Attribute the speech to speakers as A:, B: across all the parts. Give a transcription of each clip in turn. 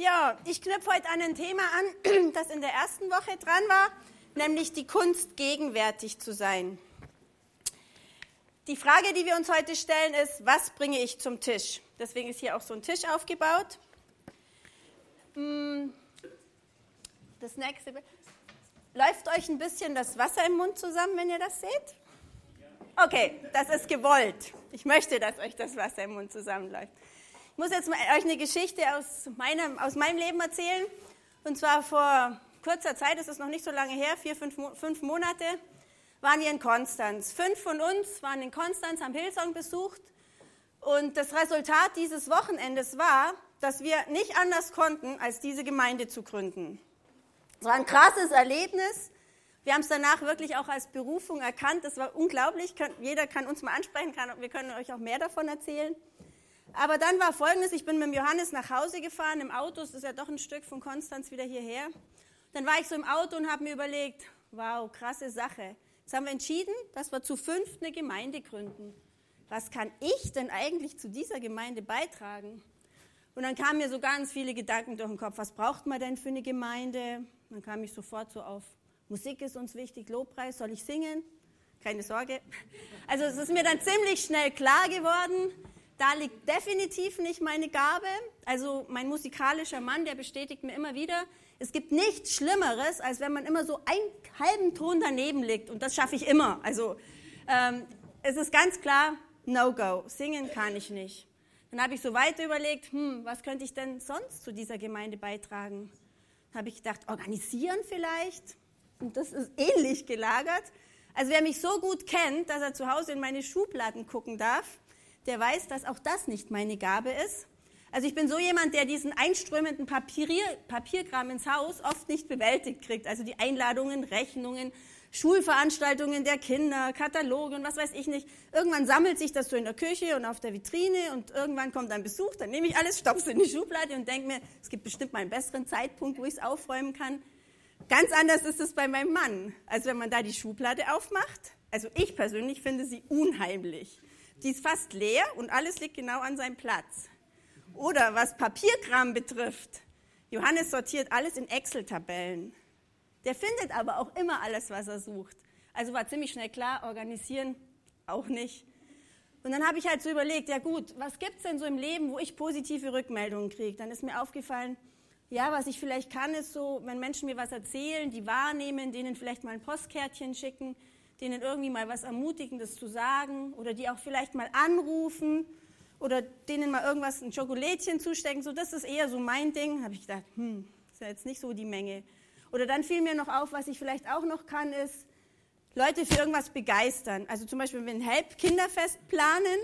A: Ja, ich knüpfe heute an ein Thema an, das in der ersten Woche dran war, nämlich die Kunst, gegenwärtig zu sein. Die Frage, die wir uns heute stellen, ist, was bringe ich zum Tisch? Deswegen ist hier auch so ein Tisch aufgebaut. Hm, das nächste. Läuft euch ein bisschen das Wasser im Mund zusammen, wenn ihr das seht? Okay, das ist gewollt. Ich möchte, dass euch das Wasser im Mund zusammenläuft. Muss jetzt mal euch eine Geschichte aus meinem, aus meinem Leben erzählen. Und zwar vor kurzer Zeit, das ist noch nicht so lange her, vier, fünf, fünf Monate, waren wir in Konstanz. Fünf von uns waren in Konstanz, haben Hillsong besucht. Und das Resultat dieses Wochenendes war, dass wir nicht anders konnten, als diese Gemeinde zu gründen. Es war ein krasses Erlebnis. Wir haben es danach wirklich auch als Berufung erkannt. Das war unglaublich. Jeder kann uns mal ansprechen, wir können euch auch mehr davon erzählen. Aber dann war Folgendes, ich bin mit dem Johannes nach Hause gefahren im Auto, es ist ja doch ein Stück von Konstanz wieder hierher. Dann war ich so im Auto und habe mir überlegt, wow, krasse Sache. Jetzt haben wir entschieden, dass wir zu fünft eine Gemeinde gründen. Was kann ich denn eigentlich zu dieser Gemeinde beitragen? Und dann kamen mir so ganz viele Gedanken durch den Kopf. Was braucht man denn für eine Gemeinde? Dann kam ich sofort so auf, Musik ist uns wichtig, Lobpreis, soll ich singen? Keine Sorge. Also es ist mir dann ziemlich schnell klar geworden, da liegt definitiv nicht meine Gabe. Also mein musikalischer Mann, der bestätigt mir immer wieder, es gibt nichts Schlimmeres, als wenn man immer so einen halben Ton daneben liegt. Und das schaffe ich immer. Also ähm, es ist ganz klar, no go. Singen kann ich nicht. Dann habe ich so weiter überlegt, hm, was könnte ich denn sonst zu dieser Gemeinde beitragen? habe ich gedacht, organisieren vielleicht. Und das ist ähnlich gelagert. Also wer mich so gut kennt, dass er zu Hause in meine Schubladen gucken darf, der weiß, dass auch das nicht meine Gabe ist. Also ich bin so jemand, der diesen einströmenden Papier, Papierkram ins Haus oft nicht bewältigt kriegt. Also die Einladungen, Rechnungen, Schulveranstaltungen der Kinder, Kataloge und was weiß ich nicht. Irgendwann sammelt sich das so in der Küche und auf der Vitrine und irgendwann kommt ein Besuch, dann nehme ich alles, stopfe es in die Schublade und denke mir, es gibt bestimmt mal einen besseren Zeitpunkt, wo ich es aufräumen kann. Ganz anders ist es bei meinem Mann. Also wenn man da die Schublade aufmacht, also ich persönlich finde sie unheimlich. Die ist fast leer und alles liegt genau an seinem Platz. Oder was Papierkram betrifft, Johannes sortiert alles in Excel-Tabellen. Der findet aber auch immer alles, was er sucht. Also war ziemlich schnell klar, organisieren auch nicht. Und dann habe ich halt so überlegt, ja gut, was gibt es denn so im Leben, wo ich positive Rückmeldungen kriege? Dann ist mir aufgefallen, ja, was ich vielleicht kann, ist so, wenn Menschen mir was erzählen, die wahrnehmen, denen vielleicht mal ein Postkärtchen schicken, denen irgendwie mal was Ermutigendes zu sagen oder die auch vielleicht mal anrufen oder denen mal irgendwas, ein Schokolädchen zustecken. So, das ist eher so mein Ding. Habe ich gedacht, hm, ist ja jetzt nicht so die Menge. Oder dann fiel mir noch auf, was ich vielleicht auch noch kann, ist Leute für irgendwas begeistern. Also zum Beispiel, wenn wir ein Help-Kinderfest planen,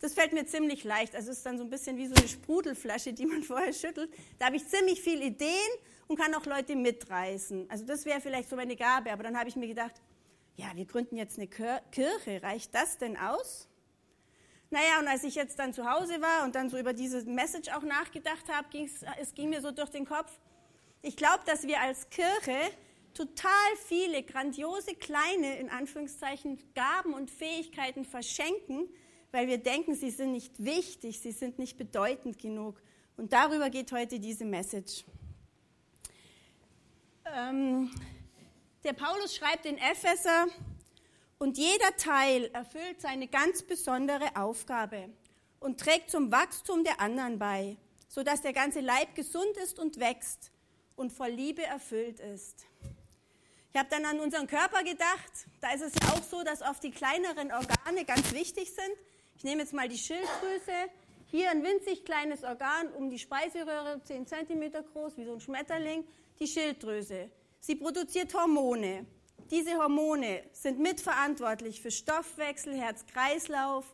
A: das fällt mir ziemlich leicht. Also es ist dann so ein bisschen wie so eine Sprudelflasche, die man vorher schüttelt. Da habe ich ziemlich viele Ideen und kann auch Leute mitreißen. Also das wäre vielleicht so meine Gabe. Aber dann habe ich mir gedacht, ja, wir gründen jetzt eine Kirche. Reicht das denn aus? Naja, und als ich jetzt dann zu Hause war und dann so über diese Message auch nachgedacht habe, es ging mir so durch den Kopf, ich glaube, dass wir als Kirche total viele grandiose kleine, in Anführungszeichen, Gaben und Fähigkeiten verschenken, weil wir denken, sie sind nicht wichtig, sie sind nicht bedeutend genug. Und darüber geht heute diese Message. Ähm, der Paulus schreibt in Epheser, und jeder Teil erfüllt seine ganz besondere Aufgabe und trägt zum Wachstum der anderen bei, sodass der ganze Leib gesund ist und wächst und voll Liebe erfüllt ist. Ich habe dann an unseren Körper gedacht. Da ist es ja auch so, dass oft die kleineren Organe ganz wichtig sind. Ich nehme jetzt mal die Schilddrüse. Hier ein winzig kleines Organ um die Speiseröhre, 10 cm groß, wie so ein Schmetterling, die Schilddrüse. Sie produziert Hormone. Diese Hormone sind mitverantwortlich für Stoffwechsel, Herz-Kreislauf,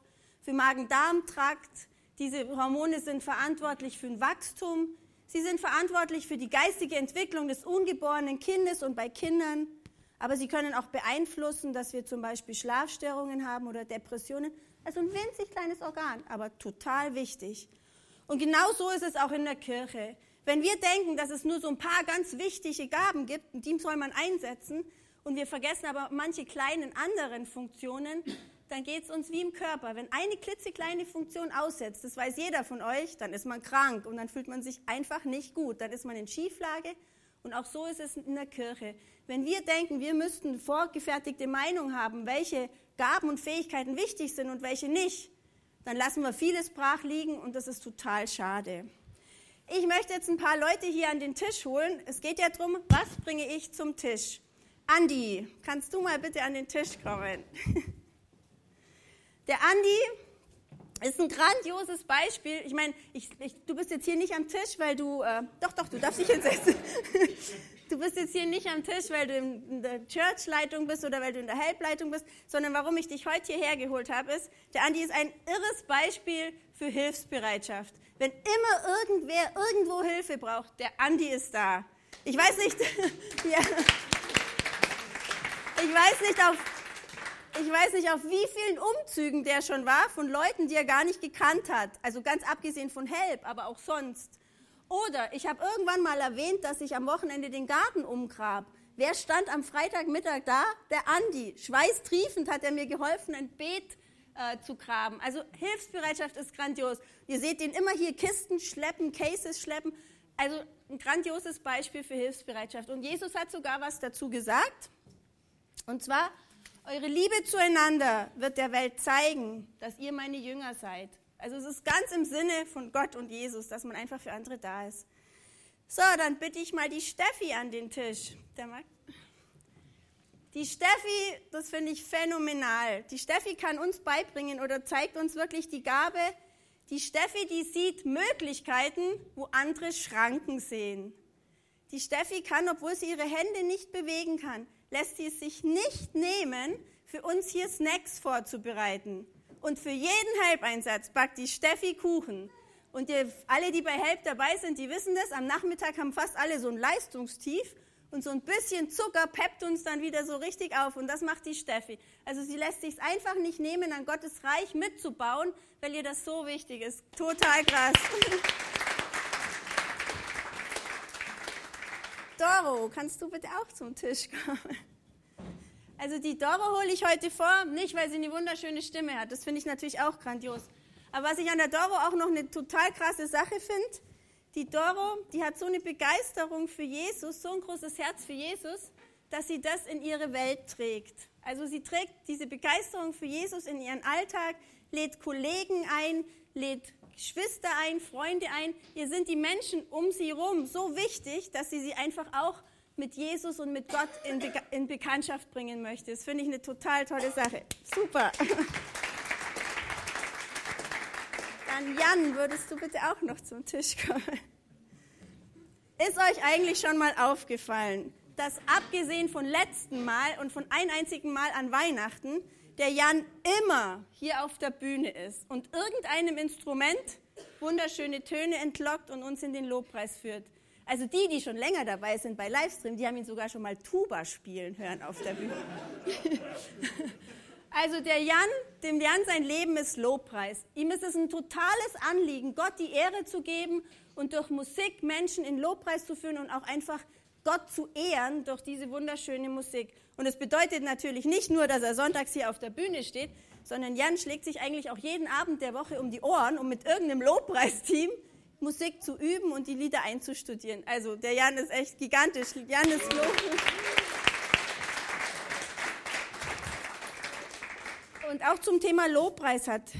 A: für Magen-Darm-Trakt. Diese Hormone sind verantwortlich für ein Wachstum, Sie sind verantwortlich für die geistige Entwicklung des ungeborenen Kindes und bei Kindern, aber sie können auch beeinflussen, dass wir zum Beispiel Schlafstörungen haben oder Depressionen. Also ein winzig kleines Organ, aber total wichtig. Und genau so ist es auch in der Kirche. Wenn wir denken, dass es nur so ein paar ganz wichtige Gaben gibt, die soll man einsetzen, und wir vergessen aber manche kleinen anderen Funktionen, dann geht es uns wie im Körper. Wenn eine klitzekleine Funktion aussetzt, das weiß jeder von euch, dann ist man krank und dann fühlt man sich einfach nicht gut. Dann ist man in Schieflage und auch so ist es in der Kirche. Wenn wir denken, wir müssten vorgefertigte Meinung haben, welche Gaben und Fähigkeiten wichtig sind und welche nicht, dann lassen wir vieles brach liegen und das ist total schade. Ich möchte jetzt ein paar Leute hier an den Tisch holen. Es geht ja darum, was bringe ich zum Tisch? Andi, kannst du mal bitte an den Tisch kommen? Der Andi ist ein grandioses Beispiel. Ich meine, ich, ich, du bist jetzt hier nicht am Tisch, weil du, äh, doch, doch, du darfst dich jetzt setzen. Du bist jetzt hier nicht am Tisch, weil du in der Churchleitung bist oder weil du in der Helpleitung bist, sondern warum ich dich heute hierher geholt habe, ist, der Andi ist ein irres Beispiel für Hilfsbereitschaft. Wenn immer irgendwer irgendwo Hilfe braucht, der Andi ist da. Ich weiß nicht, ja, ich weiß nicht, auf ich weiß nicht, auf wie vielen Umzügen der schon war von Leuten, die er gar nicht gekannt hat. Also ganz abgesehen von Help, aber auch sonst. Oder ich habe irgendwann mal erwähnt, dass ich am Wochenende den Garten umgrab. Wer stand am Freitagmittag da? Der Andi. Schweißtriefend hat er mir geholfen, ein Beet äh, zu graben. Also Hilfsbereitschaft ist grandios. Ihr seht ihn immer hier Kisten schleppen, Cases schleppen. Also ein grandioses Beispiel für Hilfsbereitschaft. Und Jesus hat sogar was dazu gesagt. Und zwar, eure Liebe zueinander wird der Welt zeigen, dass ihr meine Jünger seid. Also es ist ganz im Sinne von Gott und Jesus, dass man einfach für andere da ist. So, dann bitte ich mal die Steffi an den Tisch. Die Steffi, das finde ich phänomenal. Die Steffi kann uns beibringen oder zeigt uns wirklich die Gabe. Die Steffi, die sieht Möglichkeiten, wo andere Schranken sehen. Die Steffi kann, obwohl sie ihre Hände nicht bewegen kann, lässt sie es sich nicht nehmen, für uns hier Snacks vorzubereiten. Und für jeden Help-Einsatz backt die Steffi Kuchen. Und ihr, alle, die bei Help dabei sind, die wissen das. Am Nachmittag haben fast alle so ein Leistungstief. Und so ein bisschen Zucker peppt uns dann wieder so richtig auf. Und das macht die Steffi. Also sie lässt sich einfach nicht nehmen, an Gottes Reich mitzubauen, weil ihr das so wichtig ist. Total krass. Doro, kannst du bitte auch zum Tisch kommen? Also die Doro hole ich heute vor, nicht weil sie eine wunderschöne Stimme hat, das finde ich natürlich auch grandios. Aber was ich an der Doro auch noch eine total krasse Sache finde, die Doro, die hat so eine Begeisterung für Jesus, so ein großes Herz für Jesus, dass sie das in ihre Welt trägt. Also sie trägt diese Begeisterung für Jesus in ihren Alltag, lädt Kollegen ein, lädt Geschwister ein, Freunde ein. Ihr sind die Menschen um sie herum so wichtig, dass sie sie einfach auch mit Jesus und mit Gott in, Be in Bekanntschaft bringen möchte. Das finde ich eine total tolle Sache. Super. Dann Jan, würdest du bitte auch noch zum Tisch kommen? Ist euch eigentlich schon mal aufgefallen, dass abgesehen von letzten Mal und von ein einzigen Mal an Weihnachten der Jan immer hier auf der Bühne ist und irgendeinem Instrument wunderschöne Töne entlockt und uns in den Lobpreis führt. Also die, die schon länger dabei sind bei Livestream, die haben ihn sogar schon mal Tuba spielen hören auf der Bühne. also der Jan, dem Jan sein Leben ist Lobpreis. Ihm ist es ein totales Anliegen, Gott die Ehre zu geben und durch Musik Menschen in Lobpreis zu führen und auch einfach Gott zu ehren durch diese wunderschöne Musik. Und es bedeutet natürlich nicht nur, dass er sonntags hier auf der Bühne steht, sondern Jan schlägt sich eigentlich auch jeden Abend der Woche um die Ohren, um mit irgendeinem Lobpreisteam Musik zu üben und die Lieder einzustudieren. Also der Jan ist echt gigantisch. Jan ist Lob. Und auch zum Thema Lobpreis hat,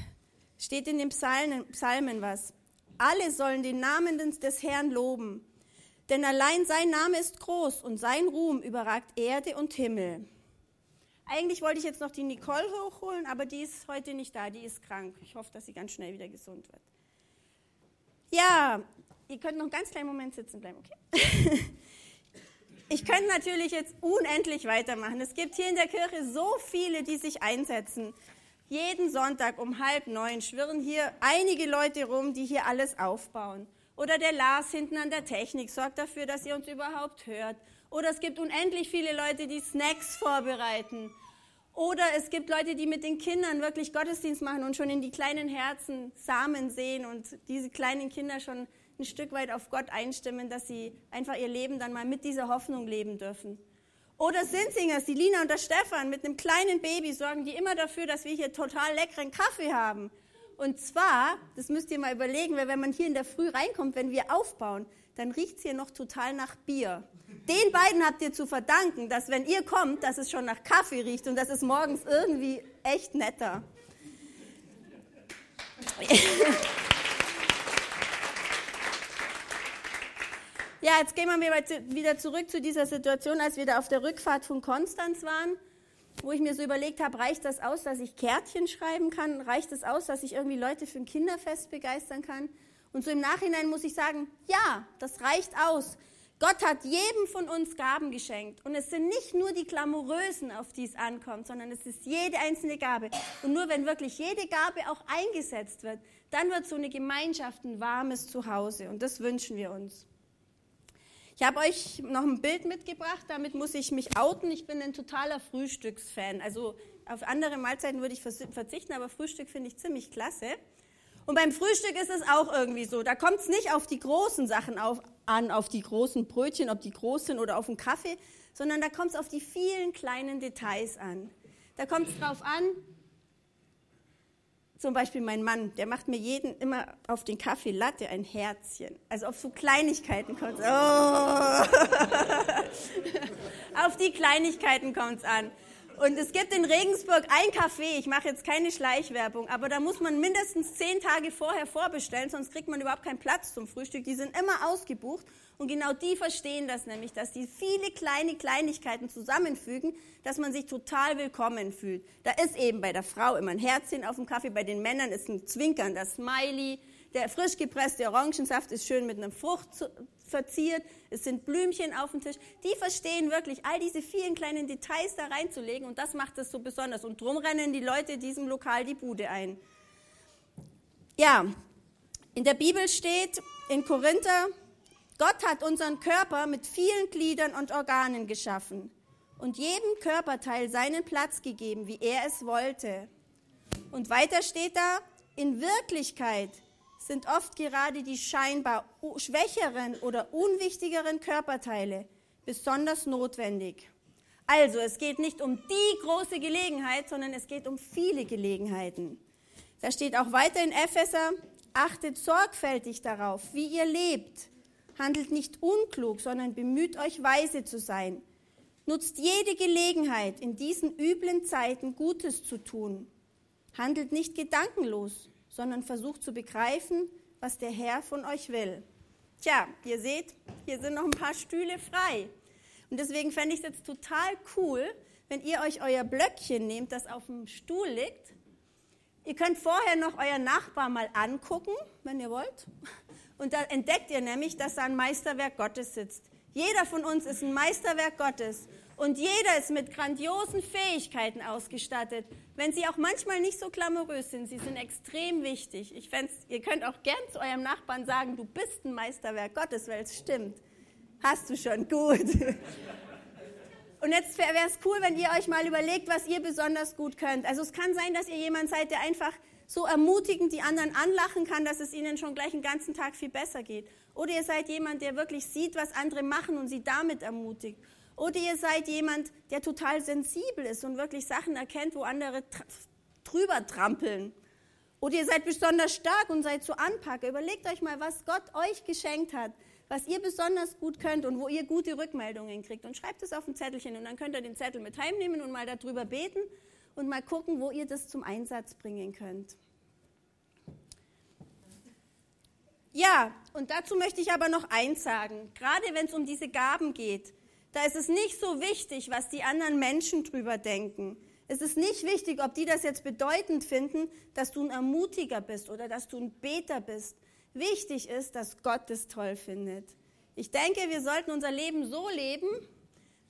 A: steht in den Psalmen, Psalmen was. Alle sollen den Namen des Herrn loben denn allein sein Name ist groß und sein Ruhm überragt Erde und Himmel. Eigentlich wollte ich jetzt noch die Nicole hochholen, aber die ist heute nicht da, die ist krank. Ich hoffe, dass sie ganz schnell wieder gesund wird. Ja, ihr könnt noch einen ganz kleinen Moment sitzen bleiben, okay? Ich könnte natürlich jetzt unendlich weitermachen. Es gibt hier in der Kirche so viele, die sich einsetzen. Jeden Sonntag um halb neun schwirren hier einige Leute rum, die hier alles aufbauen. Oder der Lars hinten an der Technik sorgt dafür, dass ihr uns überhaupt hört. Oder es gibt unendlich viele Leute, die Snacks vorbereiten. Oder es gibt Leute, die mit den Kindern wirklich Gottesdienst machen und schon in die kleinen Herzen Samen sehen und diese kleinen Kinder schon ein Stück weit auf Gott einstimmen, dass sie einfach ihr Leben dann mal mit dieser Hoffnung leben dürfen. Oder Sinsingers, die Lina und der Stefan mit einem kleinen Baby sorgen die immer dafür, dass wir hier total leckeren Kaffee haben. Und zwar, das müsst ihr mal überlegen, weil wenn man hier in der Früh reinkommt, wenn wir aufbauen, dann riecht es hier noch total nach Bier. Den beiden habt ihr zu verdanken, dass wenn ihr kommt, dass es schon nach Kaffee riecht und das ist morgens irgendwie echt netter. Ja, jetzt gehen wir wieder zurück zu dieser Situation, als wir da auf der Rückfahrt von Konstanz waren, wo ich mir so überlegt habe, reicht das aus, dass ich Kärtchen schreiben kann? Reicht das aus, dass ich irgendwie Leute für ein Kinderfest begeistern kann? Und so im Nachhinein muss ich sagen, ja, das reicht aus. Gott hat jedem von uns Gaben geschenkt. Und es sind nicht nur die Glamourösen, auf die es ankommt, sondern es ist jede einzelne Gabe. Und nur wenn wirklich jede Gabe auch eingesetzt wird, dann wird so eine Gemeinschaft ein warmes Zuhause. Und das wünschen wir uns. Ich habe euch noch ein Bild mitgebracht, damit muss ich mich outen. Ich bin ein totaler Frühstücksfan. Also auf andere Mahlzeiten würde ich verzichten, aber Frühstück finde ich ziemlich klasse. Und beim Frühstück ist es auch irgendwie so. Da kommt es nicht auf die großen Sachen auf, an, auf die großen Brötchen, ob die groß sind oder auf den Kaffee, sondern da kommt es auf die vielen kleinen Details an. Da kommt es drauf an, zum Beispiel mein Mann, der macht mir jeden immer auf den Kaffee Latte ein Herzchen. Also auf so Kleinigkeiten kommt es. Oh. auf die Kleinigkeiten kommt es an. Und es gibt in Regensburg ein Café, ich mache jetzt keine Schleichwerbung, aber da muss man mindestens zehn Tage vorher vorbestellen, sonst kriegt man überhaupt keinen Platz zum Frühstück. Die sind immer ausgebucht und genau die verstehen das nämlich, dass die viele kleine Kleinigkeiten zusammenfügen, dass man sich total willkommen fühlt. Da ist eben bei der Frau immer ein Herzchen auf dem Kaffee, bei den Männern ist ein Zwinkern, das Smiley, der frisch gepresste Orangensaft ist schön mit einem Frucht verziert, es sind Blümchen auf dem Tisch. Die verstehen wirklich, all diese vielen kleinen Details da reinzulegen und das macht es so besonders. Und drum rennen die Leute diesem Lokal die Bude ein. Ja, in der Bibel steht in Korinther, Gott hat unseren Körper mit vielen Gliedern und Organen geschaffen und jedem Körperteil seinen Platz gegeben, wie er es wollte. Und weiter steht da, in Wirklichkeit sind oft gerade die scheinbar schwächeren oder unwichtigeren Körperteile besonders notwendig. Also es geht nicht um die große Gelegenheit, sondern es geht um viele Gelegenheiten. Da steht auch weiter in Epheser, achtet sorgfältig darauf, wie ihr lebt. Handelt nicht unklug, sondern bemüht euch weise zu sein. Nutzt jede Gelegenheit, in diesen üblen Zeiten Gutes zu tun. Handelt nicht gedankenlos, sondern versucht zu begreifen, was der Herr von euch will. Tja, ihr seht, hier sind noch ein paar Stühle frei. Und deswegen fände ich es jetzt total cool, wenn ihr euch euer Blöckchen nehmt, das auf dem Stuhl liegt. Ihr könnt vorher noch euren Nachbar mal angucken, wenn ihr wollt. Und da entdeckt ihr nämlich, dass da ein Meisterwerk Gottes sitzt. Jeder von uns ist ein Meisterwerk Gottes. Und jeder ist mit grandiosen Fähigkeiten ausgestattet, wenn sie auch manchmal nicht so glamourös sind. Sie sind extrem wichtig. Ich ihr könnt auch gern zu eurem Nachbarn sagen, du bist ein Meisterwerk Gottes, weil es stimmt. Hast du schon, gut. Und jetzt wäre es cool, wenn ihr euch mal überlegt, was ihr besonders gut könnt. Also es kann sein, dass ihr jemand seid, der einfach so ermutigend die anderen anlachen kann, dass es ihnen schon gleich den ganzen Tag viel besser geht. Oder ihr seid jemand, der wirklich sieht, was andere machen und sie damit ermutigt. Oder ihr seid jemand, der total sensibel ist und wirklich Sachen erkennt, wo andere drüber trampeln. Oder ihr seid besonders stark und seid so Anpacker. Überlegt euch mal, was Gott euch geschenkt hat, was ihr besonders gut könnt und wo ihr gute Rückmeldungen kriegt. Und schreibt es auf ein Zettelchen und dann könnt ihr den Zettel mit heimnehmen und mal darüber beten und mal gucken, wo ihr das zum Einsatz bringen könnt. Ja, und dazu möchte ich aber noch eins sagen. Gerade wenn es um diese Gaben geht, da ist es nicht so wichtig, was die anderen Menschen drüber denken. Es ist nicht wichtig, ob die das jetzt bedeutend finden, dass du ein Ermutiger bist oder dass du ein Beter bist. Wichtig ist, dass Gott es toll findet. Ich denke, wir sollten unser Leben so leben.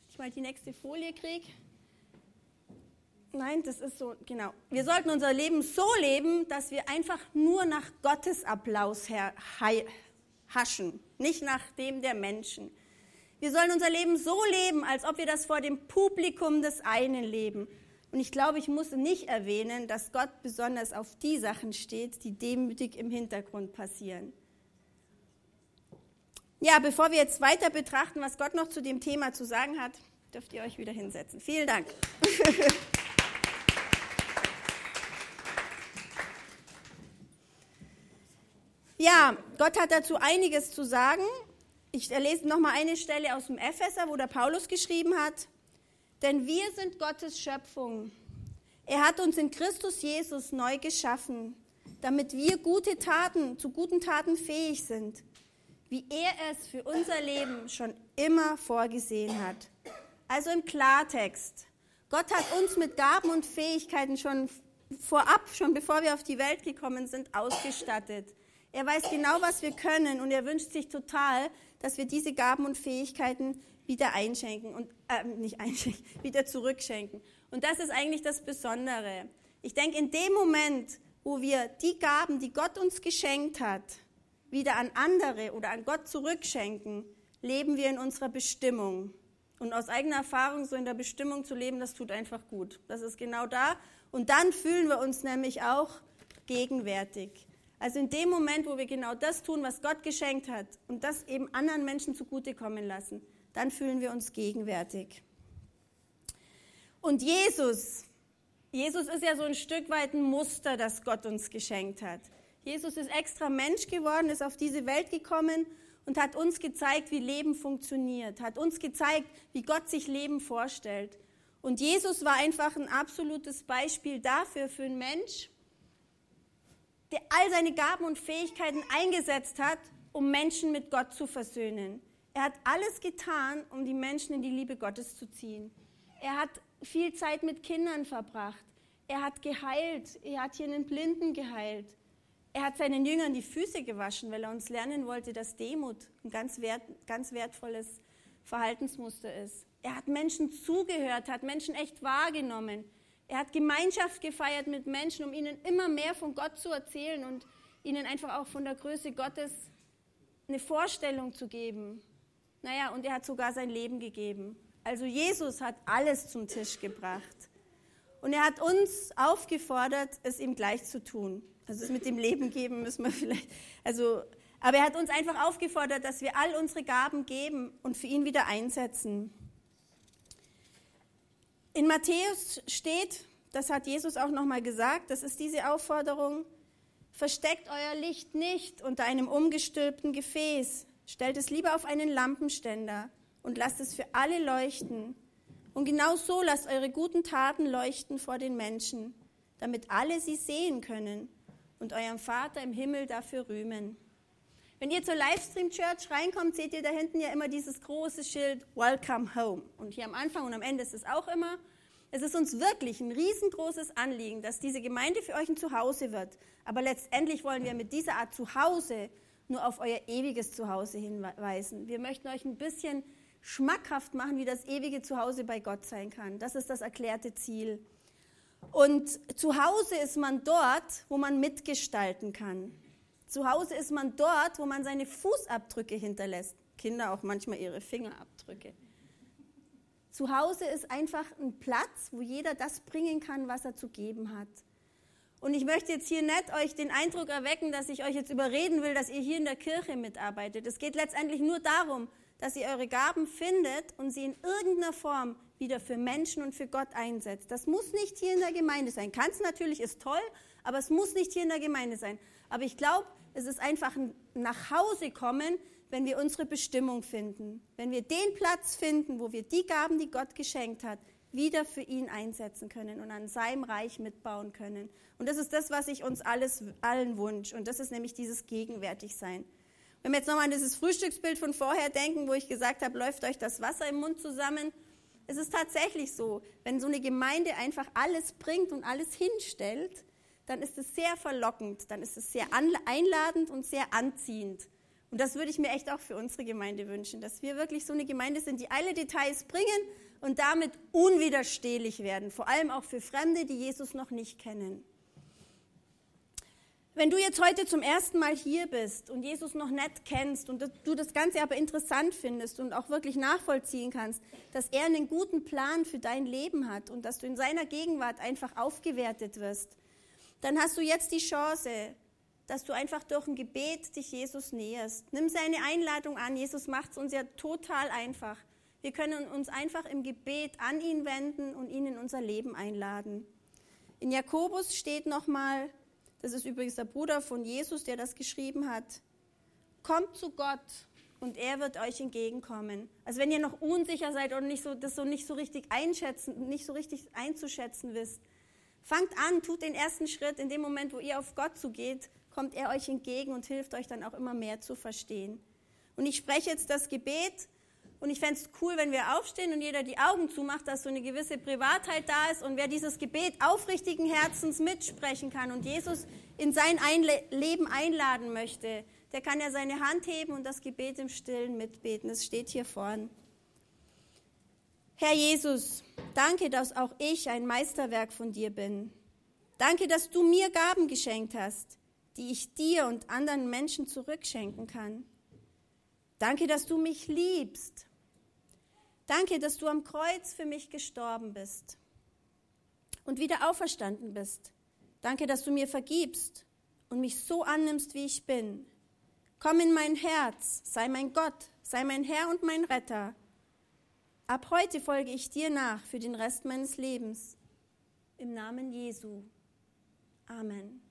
A: Ich mal die nächste Folie kriege. Nein, das ist so, genau. Wir sollten unser Leben so leben, dass wir einfach nur nach Gottes Applaus haschen, nicht nach dem der Menschen. Wir sollen unser Leben so leben, als ob wir das vor dem Publikum des einen leben. Und ich glaube, ich muss nicht erwähnen, dass Gott besonders auf die Sachen steht, die demütig im Hintergrund passieren. Ja, bevor wir jetzt weiter betrachten, was Gott noch zu dem Thema zu sagen hat, dürft ihr euch wieder hinsetzen. Vielen Dank. ja, Gott hat dazu einiges zu sagen. Ich lese noch mal eine Stelle aus dem Epheser, wo der Paulus geschrieben hat: Denn wir sind Gottes Schöpfung. Er hat uns in Christus Jesus neu geschaffen, damit wir gute Taten, zu guten Taten fähig sind, wie er es für unser Leben schon immer vorgesehen hat. Also im Klartext. Gott hat uns mit Gaben und Fähigkeiten schon vorab, schon bevor wir auf die Welt gekommen sind, ausgestattet. Er weiß genau, was wir können und er wünscht sich total, dass wir diese Gaben und Fähigkeiten wieder einschenken und äh, nicht einschenken, wieder zurückschenken. Und das ist eigentlich das Besondere. Ich denke, in dem Moment, wo wir die Gaben, die Gott uns geschenkt hat, wieder an andere oder an Gott zurückschenken, leben wir in unserer Bestimmung. Und aus eigener Erfahrung so in der Bestimmung zu leben, das tut einfach gut. Das ist genau da. Und dann fühlen wir uns nämlich auch gegenwärtig. Also in dem Moment, wo wir genau das tun, was Gott geschenkt hat und das eben anderen Menschen zugutekommen lassen, dann fühlen wir uns gegenwärtig. Und Jesus, Jesus ist ja so ein Stück weit ein Muster, das Gott uns geschenkt hat. Jesus ist extra Mensch geworden, ist auf diese Welt gekommen und hat uns gezeigt, wie Leben funktioniert, hat uns gezeigt, wie Gott sich Leben vorstellt. Und Jesus war einfach ein absolutes Beispiel dafür, für einen Mensch, der all seine Gaben und Fähigkeiten eingesetzt hat, um Menschen mit Gott zu versöhnen. Er hat alles getan, um die Menschen in die Liebe Gottes zu ziehen. Er hat viel Zeit mit Kindern verbracht. Er hat geheilt. Er hat hier einen Blinden geheilt. Er hat seinen Jüngern die Füße gewaschen, weil er uns lernen wollte, dass Demut ein ganz, wert, ganz wertvolles Verhaltensmuster ist. Er hat Menschen zugehört, hat Menschen echt wahrgenommen. Er hat Gemeinschaft gefeiert mit Menschen, um ihnen immer mehr von Gott zu erzählen und ihnen einfach auch von der Größe Gottes eine Vorstellung zu geben. Naja, und er hat sogar sein Leben gegeben. Also Jesus hat alles zum Tisch gebracht. Und er hat uns aufgefordert, es ihm gleich zu tun. Also es mit dem Leben geben müssen wir vielleicht. Also, aber er hat uns einfach aufgefordert, dass wir all unsere Gaben geben und für ihn wieder einsetzen. In Matthäus steht, das hat Jesus auch nochmal gesagt, das ist diese Aufforderung, versteckt euer Licht nicht unter einem umgestülpten Gefäß, stellt es lieber auf einen Lampenständer und lasst es für alle leuchten. Und genau so lasst eure guten Taten leuchten vor den Menschen, damit alle sie sehen können und eurem Vater im Himmel dafür rühmen. Wenn ihr zur Livestream Church reinkommt, seht ihr da hinten ja immer dieses große Schild Welcome Home. Und hier am Anfang und am Ende ist es auch immer. Es ist uns wirklich ein riesengroßes Anliegen, dass diese Gemeinde für euch ein Zuhause wird. Aber letztendlich wollen wir mit dieser Art Zuhause nur auf euer ewiges Zuhause hinweisen. Wir möchten euch ein bisschen schmackhaft machen, wie das ewige Zuhause bei Gott sein kann. Das ist das erklärte Ziel. Und zu Hause ist man dort, wo man mitgestalten kann. Zu Hause ist man dort, wo man seine Fußabdrücke hinterlässt. Kinder auch manchmal ihre Fingerabdrücke. Zu Hause ist einfach ein Platz, wo jeder das bringen kann, was er zu geben hat. Und ich möchte jetzt hier nicht euch den Eindruck erwecken, dass ich euch jetzt überreden will, dass ihr hier in der Kirche mitarbeitet. Es geht letztendlich nur darum, dass ihr eure Gaben findet und sie in irgendeiner Form wieder für Menschen und für Gott einsetzt. Das muss nicht hier in der Gemeinde sein. Kann es natürlich, ist toll, aber es muss nicht hier in der Gemeinde sein. Aber ich glaube, es ist einfach ein nach Hause kommen, wenn wir unsere Bestimmung finden. Wenn wir den Platz finden, wo wir die Gaben, die Gott geschenkt hat, wieder für ihn einsetzen können und an seinem Reich mitbauen können. Und das ist das, was ich uns alles, allen wünsche. Und das ist nämlich dieses Gegenwärtigsein. Wenn wir jetzt nochmal an dieses Frühstücksbild von vorher denken, wo ich gesagt habe, läuft euch das Wasser im Mund zusammen, es ist tatsächlich so, wenn so eine Gemeinde einfach alles bringt und alles hinstellt, dann ist es sehr verlockend, dann ist es sehr einladend und sehr anziehend. Und das würde ich mir echt auch für unsere Gemeinde wünschen, dass wir wirklich so eine Gemeinde sind, die alle Details bringen und damit unwiderstehlich werden, vor allem auch für Fremde, die Jesus noch nicht kennen. Wenn du jetzt heute zum ersten Mal hier bist und Jesus noch nicht kennst und du das Ganze aber interessant findest und auch wirklich nachvollziehen kannst, dass er einen guten Plan für dein Leben hat und dass du in seiner Gegenwart einfach aufgewertet wirst, dann hast du jetzt die Chance, dass du einfach durch ein Gebet dich Jesus näherst. Nimm seine Einladung an. Jesus macht es uns ja total einfach. Wir können uns einfach im Gebet an ihn wenden und ihn in unser Leben einladen. In Jakobus steht nochmal, das ist übrigens der Bruder von Jesus, der das geschrieben hat, kommt zu Gott und er wird euch entgegenkommen. Also wenn ihr noch unsicher seid oder nicht so, das so nicht so richtig einschätzen, nicht so richtig einzuschätzen wisst, fangt an, tut den ersten Schritt. In dem Moment, wo ihr auf Gott zugeht, kommt er euch entgegen und hilft euch dann auch immer mehr zu verstehen. Und ich spreche jetzt das Gebet und ich fände es cool, wenn wir aufstehen und jeder die Augen zumacht, dass so eine gewisse Privatheit da ist und wer dieses Gebet aufrichtigen Herzens mitsprechen kann und Jesus in sein Einle Leben einladen möchte, der kann ja seine Hand heben und das Gebet im Stillen mitbeten. Es steht hier vorn. Herr Jesus, danke, dass auch ich ein Meisterwerk von dir bin. Danke, dass du mir Gaben geschenkt hast, die ich dir und anderen Menschen zurückschenken kann. Danke, dass du mich liebst Danke, dass du am Kreuz für mich gestorben bist und wieder auferstanden bist. Danke, dass du mir vergibst und mich so annimmst, wie ich bin. Komm in mein Herz, sei mein Gott, sei mein Herr und mein Retter. Ab heute folge ich dir nach für den Rest meines Lebens. Im Namen Jesu. Amen.